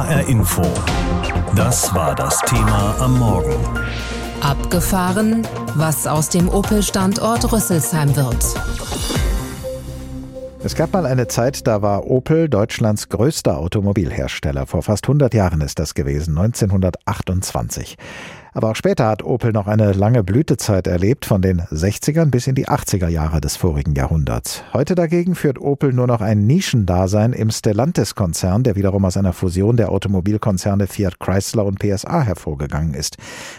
HR Info. Das war das Thema am Morgen. Abgefahren, was aus dem Opel-Standort Rüsselsheim wird. Es gab mal eine Zeit, da war Opel Deutschlands größter Automobilhersteller. Vor fast 100 Jahren ist das gewesen, 1928. Aber auch später hat Opel noch eine lange Blütezeit erlebt, von den 60ern bis in die 80er Jahre des vorigen Jahrhunderts. Heute dagegen führt Opel nur noch ein Nischendasein im Stellantis-Konzern, der wiederum aus einer Fusion der Automobilkonzerne Fiat Chrysler und PSA hervorgegangen ist.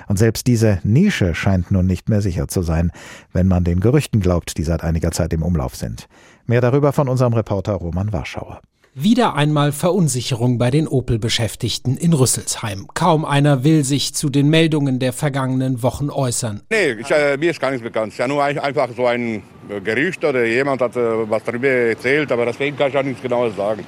Und selbst diese Nische scheint nun nicht mehr sicher zu sein, wenn man den Gerüchten glaubt, die seit einiger Zeit im Umlauf sind. Mehr darüber von unserem Reporter Roman Warschauer. Wieder einmal Verunsicherung bei den Opel-Beschäftigten in Rüsselsheim. Kaum einer will sich zu den Meldungen der vergangenen Wochen äußern. Nee, ich, äh, mir ist gar nichts bekannt. Es ist ja nur einfach so ein äh, Gerücht oder jemand hat äh, was darüber erzählt, aber deswegen kann ich auch nichts Genaues sagen.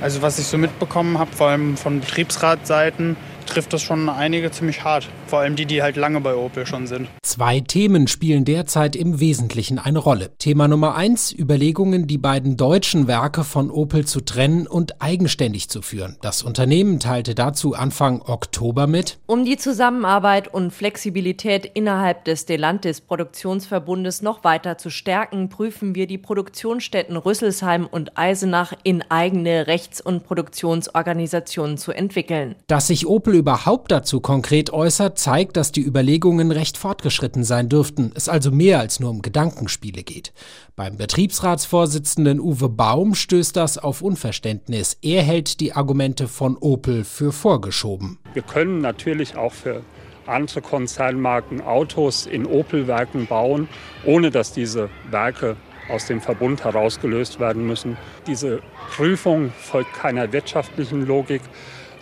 Also was ich so mitbekommen habe, vor allem von Betriebsratseiten, trifft das schon einige ziemlich hart. Vor allem die, die halt lange bei Opel schon sind. Zwei Themen spielen derzeit im Wesentlichen eine Rolle. Thema Nummer eins, Überlegungen, die beiden deutschen Werke von Opel zu trennen und eigenständig zu führen. Das Unternehmen teilte dazu Anfang Oktober mit. Um die Zusammenarbeit und Flexibilität innerhalb des Stellantis Produktionsverbundes noch weiter zu stärken, prüfen wir die Produktionsstätten Rüsselsheim und Eisenach in eigene Rechts- und Produktionsorganisationen zu entwickeln. Dass sich Opel überhaupt dazu konkret äußert, zeigt, dass die Überlegungen recht fortgeschritten sein dürften, es also mehr als nur um Gedankenspiele geht. Beim Betriebsratsvorsitzenden Uwe Baum stößt das auf Unverständnis. Er hält die Argumente von Opel für vorgeschoben. Wir können natürlich auch für andere Konzernmarken Autos in Opel-Werken bauen, ohne dass diese Werke aus dem Verbund herausgelöst werden müssen. Diese Prüfung folgt keiner wirtschaftlichen Logik,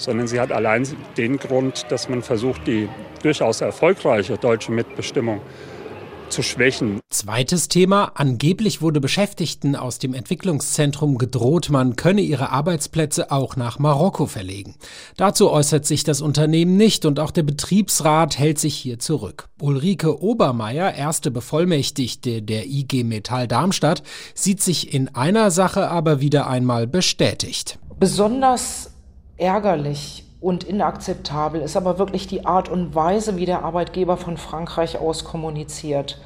sondern sie hat allein den Grund, dass man versucht, die durchaus erfolgreiche deutsche Mitbestimmung zu schwächen. Zweites Thema. Angeblich wurde Beschäftigten aus dem Entwicklungszentrum gedroht, man könne ihre Arbeitsplätze auch nach Marokko verlegen. Dazu äußert sich das Unternehmen nicht und auch der Betriebsrat hält sich hier zurück. Ulrike Obermeier, erste Bevollmächtigte der IG Metall Darmstadt, sieht sich in einer Sache aber wieder einmal bestätigt. Besonders ärgerlich und inakzeptabel ist aber wirklich die Art und Weise, wie der Arbeitgeber von Frankreich aus kommuniziert.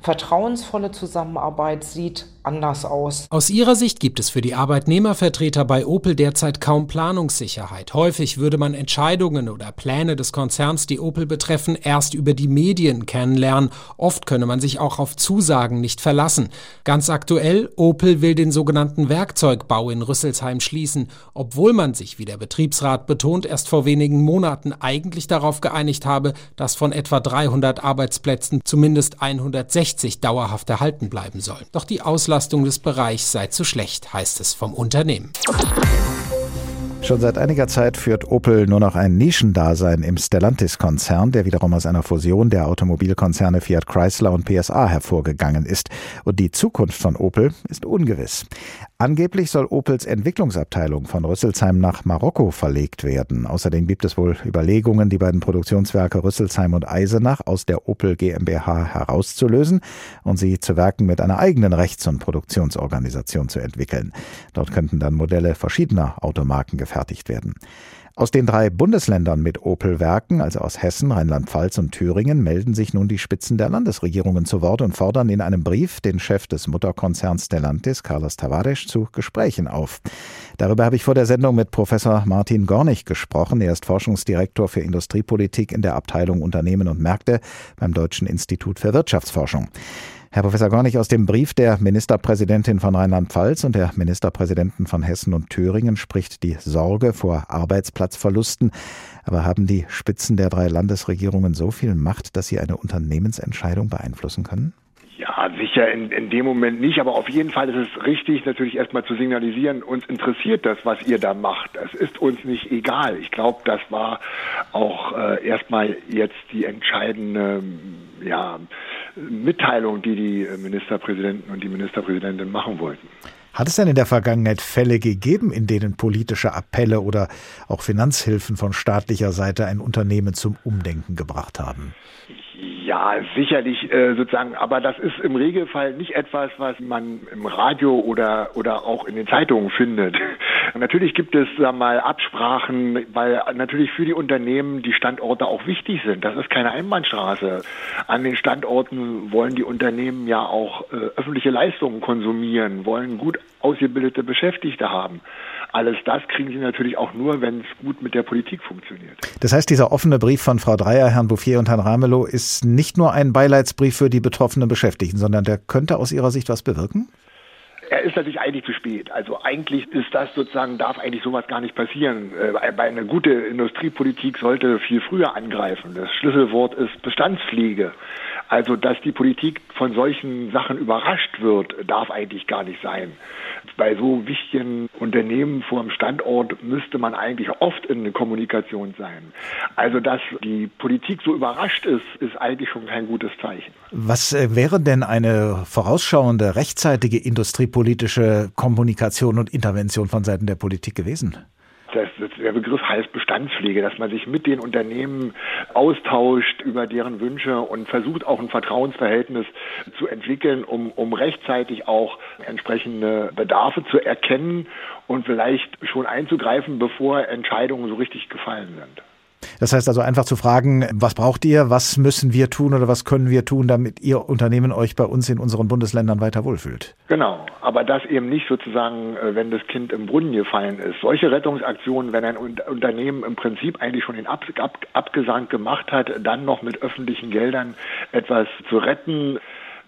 Vertrauensvolle Zusammenarbeit sieht anders aus. Aus ihrer Sicht gibt es für die Arbeitnehmervertreter bei Opel derzeit kaum Planungssicherheit. Häufig würde man Entscheidungen oder Pläne des Konzerns, die Opel betreffen, erst über die Medien kennenlernen. Oft könne man sich auch auf Zusagen nicht verlassen. Ganz aktuell, Opel will den sogenannten Werkzeugbau in Rüsselsheim schließen, obwohl man sich, wie der Betriebsrat betont, erst vor wenigen Monaten eigentlich darauf geeinigt habe, dass von etwa 300 Arbeitsplätzen zumindest 160 dauerhaft erhalten bleiben sollen. Doch die Auslastung Auslastung des Bereichs sei zu schlecht, heißt es vom Unternehmen. Schon seit einiger Zeit führt Opel nur noch ein Nischendasein im Stellantis-Konzern, der wiederum aus einer Fusion der Automobilkonzerne Fiat Chrysler und PSA hervorgegangen ist. Und die Zukunft von Opel ist ungewiss. Angeblich soll Opels Entwicklungsabteilung von Rüsselsheim nach Marokko verlegt werden. Außerdem gibt es wohl Überlegungen, die beiden Produktionswerke Rüsselsheim und Eisenach aus der Opel GmbH herauszulösen und sie zu Werken mit einer eigenen Rechts- und Produktionsorganisation zu entwickeln. Dort könnten dann Modelle verschiedener Automarken gefertigt werden. Aus den drei Bundesländern mit Opel-Werken, also aus Hessen, Rheinland-Pfalz und Thüringen, melden sich nun die Spitzen der Landesregierungen zu Wort und fordern in einem Brief den Chef des Mutterkonzerns Stellantis, Carlos Tavares, zu Gesprächen auf. Darüber habe ich vor der Sendung mit Professor Martin Gornig gesprochen. Er ist Forschungsdirektor für Industriepolitik in der Abteilung Unternehmen und Märkte beim Deutschen Institut für Wirtschaftsforschung. Herr Professor Gornig, aus dem Brief der Ministerpräsidentin von Rheinland-Pfalz und der Ministerpräsidenten von Hessen und Thüringen spricht die Sorge vor Arbeitsplatzverlusten. Aber haben die Spitzen der drei Landesregierungen so viel Macht, dass sie eine Unternehmensentscheidung beeinflussen können? Ja, sicher in, in dem Moment nicht, aber auf jeden Fall ist es richtig, natürlich erstmal zu signalisieren, uns interessiert das, was ihr da macht. Es ist uns nicht egal. Ich glaube, das war auch äh, erstmal jetzt die entscheidende ja, Mitteilung, die die Ministerpräsidenten und die Ministerpräsidentin machen wollten. Hat es denn in der Vergangenheit Fälle gegeben, in denen politische Appelle oder auch Finanzhilfen von staatlicher Seite ein Unternehmen zum Umdenken gebracht haben? Ja, sicherlich äh, sozusagen, aber das ist im Regelfall nicht etwas, was man im Radio oder oder auch in den Zeitungen findet. natürlich gibt es da mal Absprachen, weil natürlich für die Unternehmen die Standorte auch wichtig sind. Das ist keine Einbahnstraße. An den Standorten wollen die Unternehmen ja auch äh, öffentliche Leistungen konsumieren, wollen gut ausgebildete Beschäftigte haben. Alles das kriegen sie natürlich auch nur, wenn es gut mit der Politik funktioniert. Das heißt, dieser offene Brief von Frau Dreier, Herrn Bouffier und Herrn Ramelow ist nicht nur ein Beileidsbrief für die betroffenen Beschäftigten, sondern der könnte aus Ihrer Sicht was bewirken? er ist natürlich eigentlich zu spät. Also eigentlich ist das sozusagen, darf eigentlich sowas gar nicht passieren. Äh, bei einer gute Industriepolitik sollte viel früher angreifen. Das Schlüsselwort ist Bestandspflege. Also, dass die Politik von solchen Sachen überrascht wird, darf eigentlich gar nicht sein. Bei so wichtigen Unternehmen vor dem Standort müsste man eigentlich oft in der Kommunikation sein. Also, dass die Politik so überrascht ist, ist eigentlich schon kein gutes Zeichen. Was äh, wäre denn eine vorausschauende, rechtzeitige industriepolitische Kommunikation und Intervention von Seiten der Politik gewesen? Das, der Begriff heißt Bestandspflege, dass man sich mit den Unternehmen austauscht über deren Wünsche und versucht auch ein Vertrauensverhältnis zu entwickeln, um, um rechtzeitig auch entsprechende Bedarfe zu erkennen und vielleicht schon einzugreifen, bevor Entscheidungen so richtig gefallen sind. Das heißt also einfach zu fragen, was braucht ihr, was müssen wir tun oder was können wir tun, damit Ihr Unternehmen euch bei uns in unseren Bundesländern weiter wohlfühlt. Genau, aber das eben nicht sozusagen, äh, wenn das Kind im Brunnen gefallen ist. Solche Rettungsaktionen, wenn ein Unternehmen im Prinzip eigentlich schon den Ab Ab Abgesang gemacht hat, dann noch mit öffentlichen Geldern etwas zu retten,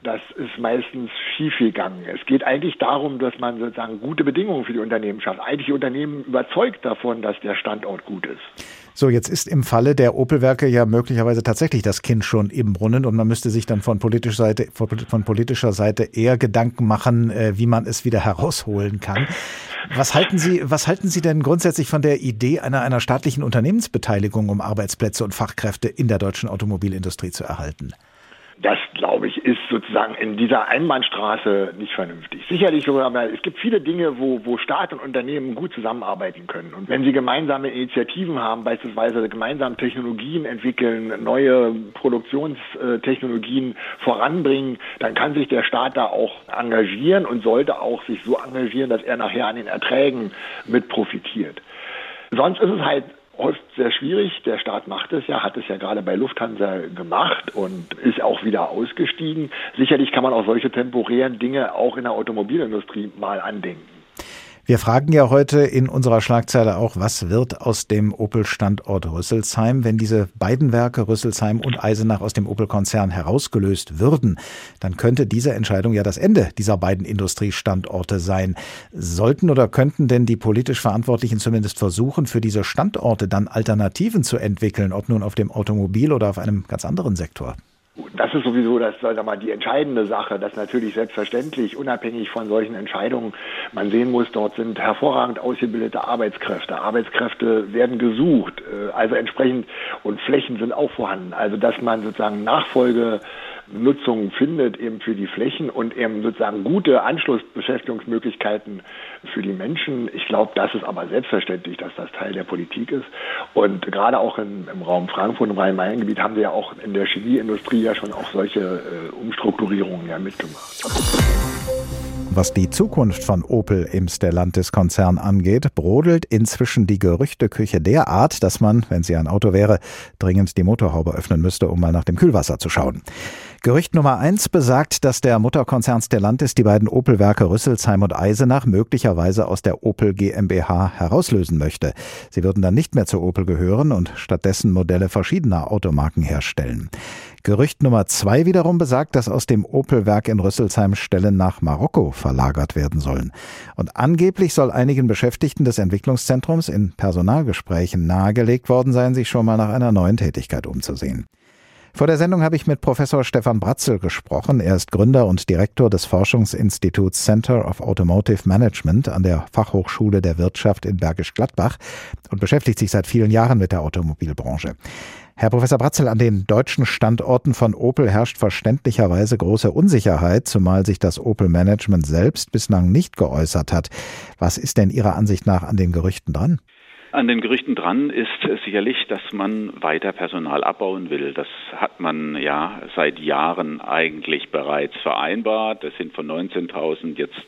das ist meistens schiefgegangen. Es geht eigentlich darum, dass man sozusagen gute Bedingungen für die Unternehmen schafft. Eigentlich die Unternehmen überzeugt davon, dass der Standort gut ist. So, jetzt ist im Falle der Opelwerke ja möglicherweise tatsächlich das Kind schon im Brunnen und man müsste sich dann von politischer Seite, von politischer Seite eher Gedanken machen, äh, wie man es wieder herausholen kann. Was halten Sie, was halten Sie denn grundsätzlich von der Idee einer, einer staatlichen Unternehmensbeteiligung, um Arbeitsplätze und Fachkräfte in der deutschen Automobilindustrie zu erhalten? Das, glaube ich, ist sozusagen in dieser Einbahnstraße nicht vernünftig. Sicherlich, aber es gibt viele Dinge, wo, wo Staat und Unternehmen gut zusammenarbeiten können. Und wenn sie gemeinsame Initiativen haben, beispielsweise gemeinsam Technologien entwickeln, neue Produktionstechnologien voranbringen, dann kann sich der Staat da auch engagieren und sollte auch sich so engagieren, dass er nachher an den Erträgen mit profitiert. Sonst ist es halt Ost sehr schwierig. Der Staat macht es ja, hat es ja gerade bei Lufthansa gemacht und ist auch wieder ausgestiegen. Sicherlich kann man auch solche temporären Dinge auch in der Automobilindustrie mal andenken. Wir fragen ja heute in unserer Schlagzeile auch, was wird aus dem Opel-Standort Rüsselsheim, wenn diese beiden Werke Rüsselsheim und Eisenach aus dem Opel-Konzern herausgelöst würden? Dann könnte diese Entscheidung ja das Ende dieser beiden Industriestandorte sein. Sollten oder könnten denn die politisch Verantwortlichen zumindest versuchen, für diese Standorte dann Alternativen zu entwickeln, ob nun auf dem Automobil oder auf einem ganz anderen Sektor? Das ist sowieso das, sag mal, die entscheidende Sache, dass natürlich selbstverständlich, unabhängig von solchen Entscheidungen, man sehen muss, dort sind hervorragend ausgebildete Arbeitskräfte. Arbeitskräfte werden gesucht, äh, also entsprechend, und Flächen sind auch vorhanden. Also, dass man sozusagen Nachfolge Nutzung findet eben für die Flächen und eben sozusagen gute Anschlussbeschäftigungsmöglichkeiten für die Menschen. Ich glaube, das ist aber selbstverständlich, dass das Teil der Politik ist. Und gerade auch in, im Raum Frankfurt, im Rhein-Main-Gebiet haben wir ja auch in der Chemieindustrie ja schon auch solche äh, Umstrukturierungen ja mitgemacht. Was die Zukunft von Opel im Stellantis-Konzern angeht, brodelt inzwischen die Gerüchteküche derart, dass man, wenn sie ein Auto wäre, dringend die Motorhaube öffnen müsste, um mal nach dem Kühlwasser zu schauen. Gerücht Nummer eins besagt, dass der Mutterkonzern Stellantis die beiden Opel-Werke Rüsselsheim und Eisenach möglicherweise aus der Opel GmbH herauslösen möchte. Sie würden dann nicht mehr zu Opel gehören und stattdessen Modelle verschiedener Automarken herstellen. Gerücht Nummer zwei wiederum besagt, dass aus dem Opel-Werk in Rüsselsheim Stellen nach Marokko verlagert werden sollen. Und angeblich soll einigen Beschäftigten des Entwicklungszentrums in Personalgesprächen nahegelegt worden sein, sich schon mal nach einer neuen Tätigkeit umzusehen. Vor der Sendung habe ich mit Professor Stefan Bratzel gesprochen. Er ist Gründer und Direktor des Forschungsinstituts Center of Automotive Management an der Fachhochschule der Wirtschaft in Bergisch Gladbach und beschäftigt sich seit vielen Jahren mit der Automobilbranche. Herr Professor Bratzel, an den deutschen Standorten von Opel herrscht verständlicherweise große Unsicherheit, zumal sich das Opel-Management selbst bislang nicht geäußert hat. Was ist denn Ihrer Ansicht nach an den Gerüchten dran? An den Gerüchten dran ist sicherlich, dass man weiter Personal abbauen will. Das hat man ja seit Jahren eigentlich bereits vereinbart. Es sind von 19.000 jetzt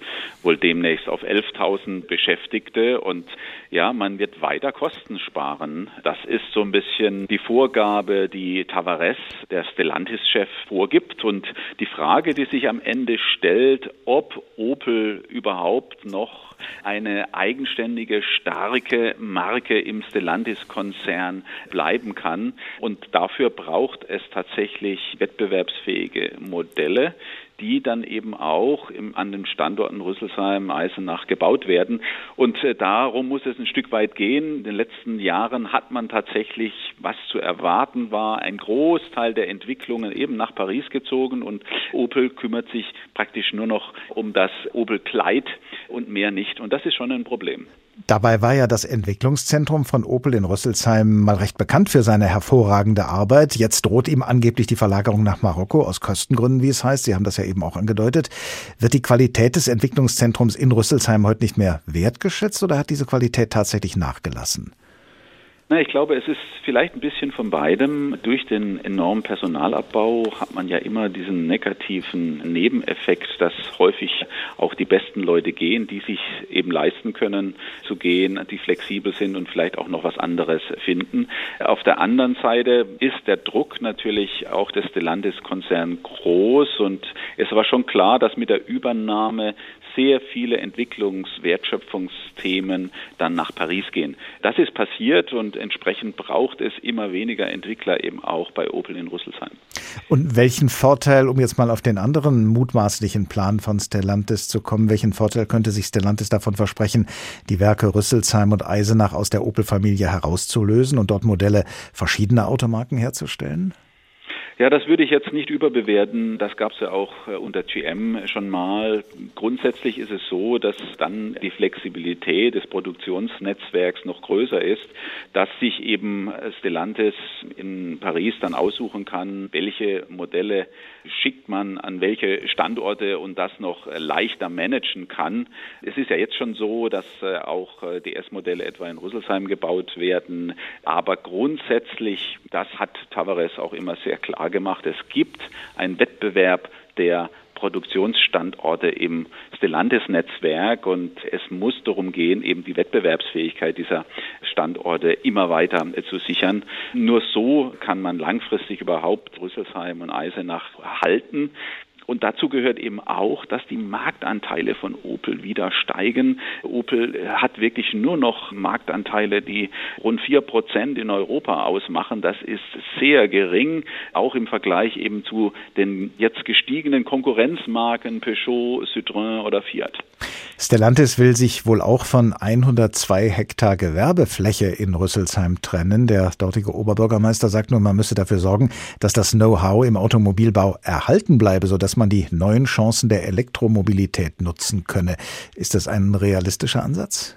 wohl demnächst auf 11.000 Beschäftigte und ja, man wird weiter Kosten sparen. Das ist so ein bisschen die Vorgabe, die Tavares, der Stellantis-Chef, vorgibt und die Frage, die sich am Ende stellt, ob Opel überhaupt noch eine eigenständige, starke Marke im Stellantis-Konzern bleiben kann. Und dafür braucht es tatsächlich wettbewerbsfähige Modelle, die dann eben auch im, an den Standorten Rüsselsheim, Eisenach gebaut werden. Und äh, darum muss es ein Stück weit gehen. In den letzten Jahren hat man tatsächlich, was zu erwarten war, ein Großteil der Entwicklungen eben nach Paris gezogen und Opel kümmert sich praktisch nur noch um das Opel Kleid und mehr nicht. Und das ist schon ein Problem. Dabei war ja das Entwicklungszentrum von Opel in Rüsselsheim mal recht bekannt für seine hervorragende Arbeit. Jetzt droht ihm angeblich die Verlagerung nach Marokko aus Kostengründen, wie es heißt. Sie haben das ja eben auch angedeutet. Wird die Qualität des Entwicklungszentrums in Rüsselsheim heute nicht mehr wertgeschätzt oder hat diese Qualität tatsächlich nachgelassen? Na, ich glaube, es ist vielleicht ein bisschen von beidem. Durch den enormen Personalabbau hat man ja immer diesen negativen Nebeneffekt, dass häufig auch die besten Leute gehen, die sich eben leisten können zu gehen, die flexibel sind und vielleicht auch noch was anderes finden. Auf der anderen Seite ist der Druck natürlich auch des Stellantis-Konzern groß und es war schon klar, dass mit der Übernahme sehr viele Entwicklungswertschöpfungsthemen dann nach Paris gehen. Das ist passiert und entsprechend braucht es immer weniger Entwickler eben auch bei Opel in Rüsselsheim. Und welchen Vorteil, um jetzt mal auf den anderen mutmaßlichen Plan von Stellantis zu kommen, welchen Vorteil könnte sich Stellantis davon versprechen, die Werke Rüsselsheim und Eisenach aus der Opel-Familie herauszulösen und dort Modelle verschiedener Automarken herzustellen? Ja, das würde ich jetzt nicht überbewerten. Das gab es ja auch äh, unter GM schon mal. Grundsätzlich ist es so, dass dann die Flexibilität des Produktionsnetzwerks noch größer ist, dass sich eben Stellantis in Paris dann aussuchen kann, welche Modelle schickt man an welche Standorte und das noch leichter managen kann. Es ist ja jetzt schon so, dass äh, auch äh, DS-Modelle etwa in Rüsselsheim gebaut werden. Aber grundsätzlich, das hat Tavares auch immer sehr klar gemacht, es gibt einen Wettbewerb der Produktionsstandorte im Stellantis-Netzwerk und es muss darum gehen, eben die Wettbewerbsfähigkeit dieser Standorte immer weiter zu sichern. Nur so kann man langfristig überhaupt Rüsselsheim und Eisenach halten. Und dazu gehört eben auch, dass die Marktanteile von Opel wieder steigen. Opel hat wirklich nur noch Marktanteile, die rund vier Prozent in Europa ausmachen. Das ist sehr gering, auch im Vergleich eben zu den jetzt gestiegenen Konkurrenzmarken Peugeot, Citroën oder Fiat. Stellantis will sich wohl auch von 102 Hektar Gewerbefläche in Rüsselsheim trennen. Der dortige Oberbürgermeister sagt nur, man müsse dafür sorgen, dass das Know-how im Automobilbau erhalten bleibe, sodass man die neuen Chancen der Elektromobilität nutzen könne. Ist das ein realistischer Ansatz?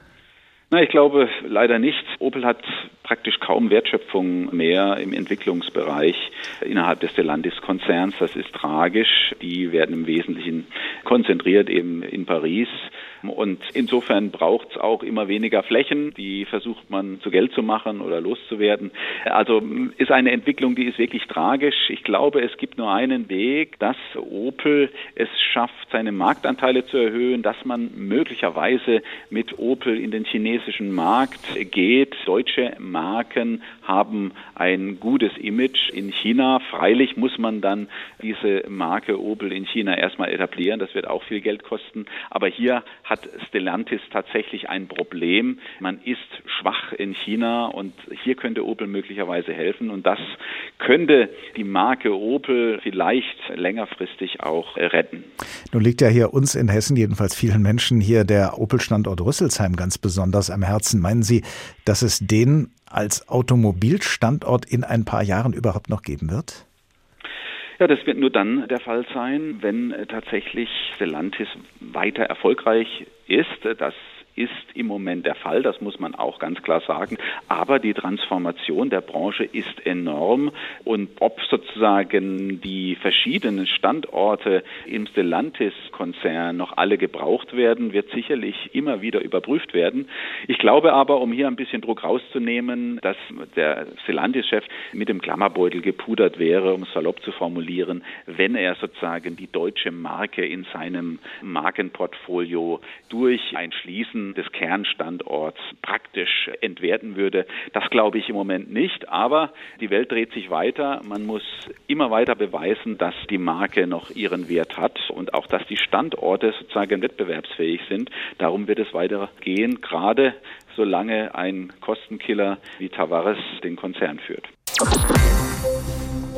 Na, ich glaube leider nicht. Opel hat praktisch kaum Wertschöpfung mehr im Entwicklungsbereich innerhalb des Stellantis-Konzerns. Das ist tragisch. Die werden im Wesentlichen konzentriert eben in Paris. Und insofern braucht es auch immer weniger Flächen. Die versucht man zu Geld zu machen oder loszuwerden. Also ist eine Entwicklung, die ist wirklich tragisch. Ich glaube, es gibt nur einen Weg, dass Opel es schafft, seine Marktanteile zu erhöhen, dass man möglicherweise mit Opel in den chinesischen Markt geht. Deutsche Marken haben ein gutes Image in China. Freilich muss man dann diese Marke Opel in China erstmal etablieren. Das wird auch viel Geld kosten. Aber hier hat Stellantis tatsächlich ein Problem. Man ist schwach in China und hier könnte Opel möglicherweise helfen und das könnte die Marke Opel vielleicht längerfristig auch retten. Nun liegt ja hier uns in Hessen, jedenfalls vielen Menschen hier, der Opel-Standort Rüsselsheim ganz besonders am Herzen. Meinen Sie, dass es den als Automobilstandort in ein paar Jahren überhaupt noch geben wird? Ja, das wird nur dann der Fall sein, wenn äh, tatsächlich Stellantis weiter erfolgreich ist. Das ist im Moment der Fall, das muss man auch ganz klar sagen. Aber die Transformation der Branche ist enorm und ob sozusagen die verschiedenen Standorte im Stellantis-Konzern noch alle gebraucht werden, wird sicherlich immer wieder überprüft werden. Ich glaube aber, um hier ein bisschen Druck rauszunehmen, dass der Stellantis-Chef mit dem Klammerbeutel gepudert wäre, um es salopp zu formulieren, wenn er sozusagen die deutsche Marke in seinem Markenportfolio durch ein Schließen des Kernstandorts praktisch entwerten würde. Das glaube ich im Moment nicht, aber die Welt dreht sich weiter. Man muss immer weiter beweisen, dass die Marke noch ihren Wert hat und auch, dass die Standorte sozusagen wettbewerbsfähig sind. Darum wird es weitergehen, gerade solange ein Kostenkiller wie Tavares den Konzern führt.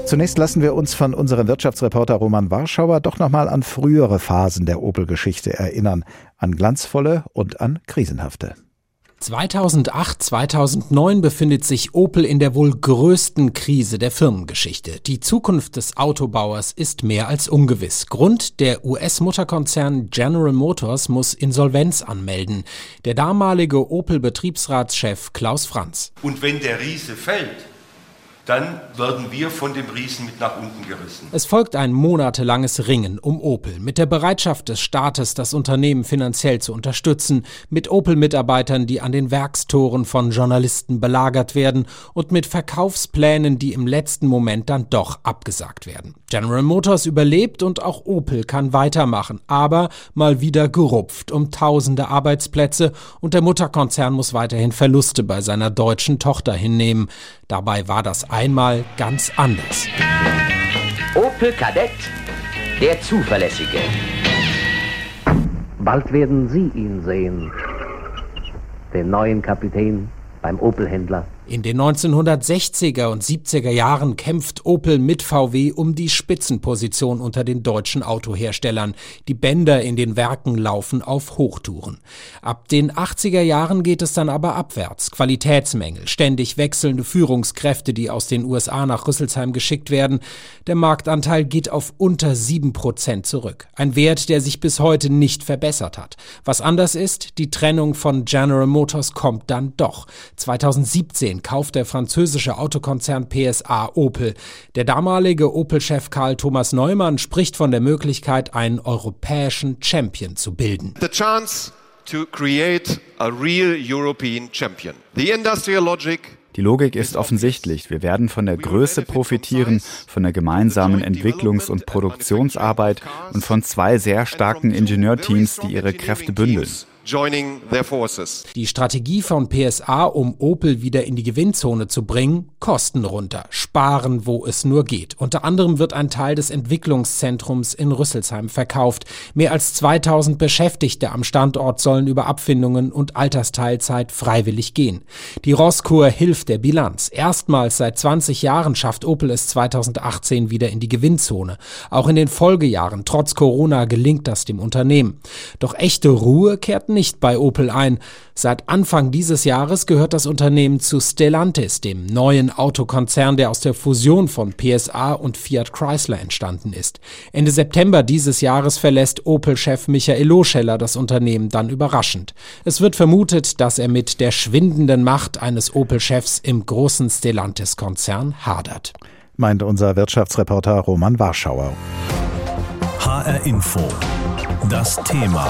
Zunächst lassen wir uns von unserem Wirtschaftsreporter Roman Warschauer doch nochmal an frühere Phasen der Opel-Geschichte erinnern, an glanzvolle und an krisenhafte. 2008, 2009 befindet sich Opel in der wohl größten Krise der Firmengeschichte. Die Zukunft des Autobauers ist mehr als ungewiss. Grund, der US-Mutterkonzern General Motors muss Insolvenz anmelden. Der damalige Opel-Betriebsratschef Klaus Franz. Und wenn der Riese fällt, dann werden wir von dem Riesen mit nach unten gerissen. Es folgt ein monatelanges Ringen um Opel mit der Bereitschaft des Staates, das Unternehmen finanziell zu unterstützen, mit Opel-Mitarbeitern, die an den Werkstoren von Journalisten belagert werden und mit Verkaufsplänen, die im letzten Moment dann doch abgesagt werden. General Motors überlebt und auch Opel kann weitermachen, aber mal wieder gerupft um tausende Arbeitsplätze und der Mutterkonzern muss weiterhin Verluste bei seiner deutschen Tochter hinnehmen. Dabei war das einmal ganz anders. Opel Kadett, der Zuverlässige. Bald werden Sie ihn sehen, den neuen Kapitän beim Opel-Händler. In den 1960er und 70er Jahren kämpft Opel mit VW um die Spitzenposition unter den deutschen Autoherstellern. Die Bänder in den Werken laufen auf Hochtouren. Ab den 80er Jahren geht es dann aber abwärts. Qualitätsmängel, ständig wechselnde Führungskräfte, die aus den USA nach Rüsselsheim geschickt werden. Der Marktanteil geht auf unter 7 Prozent zurück. Ein Wert, der sich bis heute nicht verbessert hat. Was anders ist, die Trennung von General Motors kommt dann doch. 2017 kauft der französische Autokonzern PSA Opel. Der damalige Opel-Chef Karl Thomas Neumann spricht von der Möglichkeit, einen europäischen Champion zu bilden. The chance to create a real European champion. The industrial logic die Logik ist offensichtlich. Wir werden von der Größe profitieren, von der gemeinsamen Entwicklungs- und Produktionsarbeit und von zwei sehr starken Ingenieurteams, die ihre Kräfte bündeln joining their forces. Die Strategie von PSA, um Opel wieder in die Gewinnzone zu bringen, Kosten runter, sparen, wo es nur geht. Unter anderem wird ein Teil des Entwicklungszentrums in Rüsselsheim verkauft. Mehr als 2000 Beschäftigte am Standort sollen über Abfindungen und Altersteilzeit freiwillig gehen. Die Rosskur hilft der Bilanz. Erstmals seit 20 Jahren schafft Opel es 2018 wieder in die Gewinnzone. Auch in den Folgejahren, trotz Corona, gelingt das dem Unternehmen. Doch echte Ruhe kehrt nicht bei Opel ein. Seit Anfang dieses Jahres gehört das Unternehmen zu Stellantis, dem neuen Autokonzern, der aus der Fusion von PSA und Fiat Chrysler entstanden ist. Ende September dieses Jahres verlässt Opel-Chef Michael Loscheller das Unternehmen dann überraschend. Es wird vermutet, dass er mit der schwindenden Macht eines Opel-Chefs im großen Stellantis-Konzern hadert. Meint unser Wirtschaftsreporter Roman Warschauer. HR Info. Das Thema.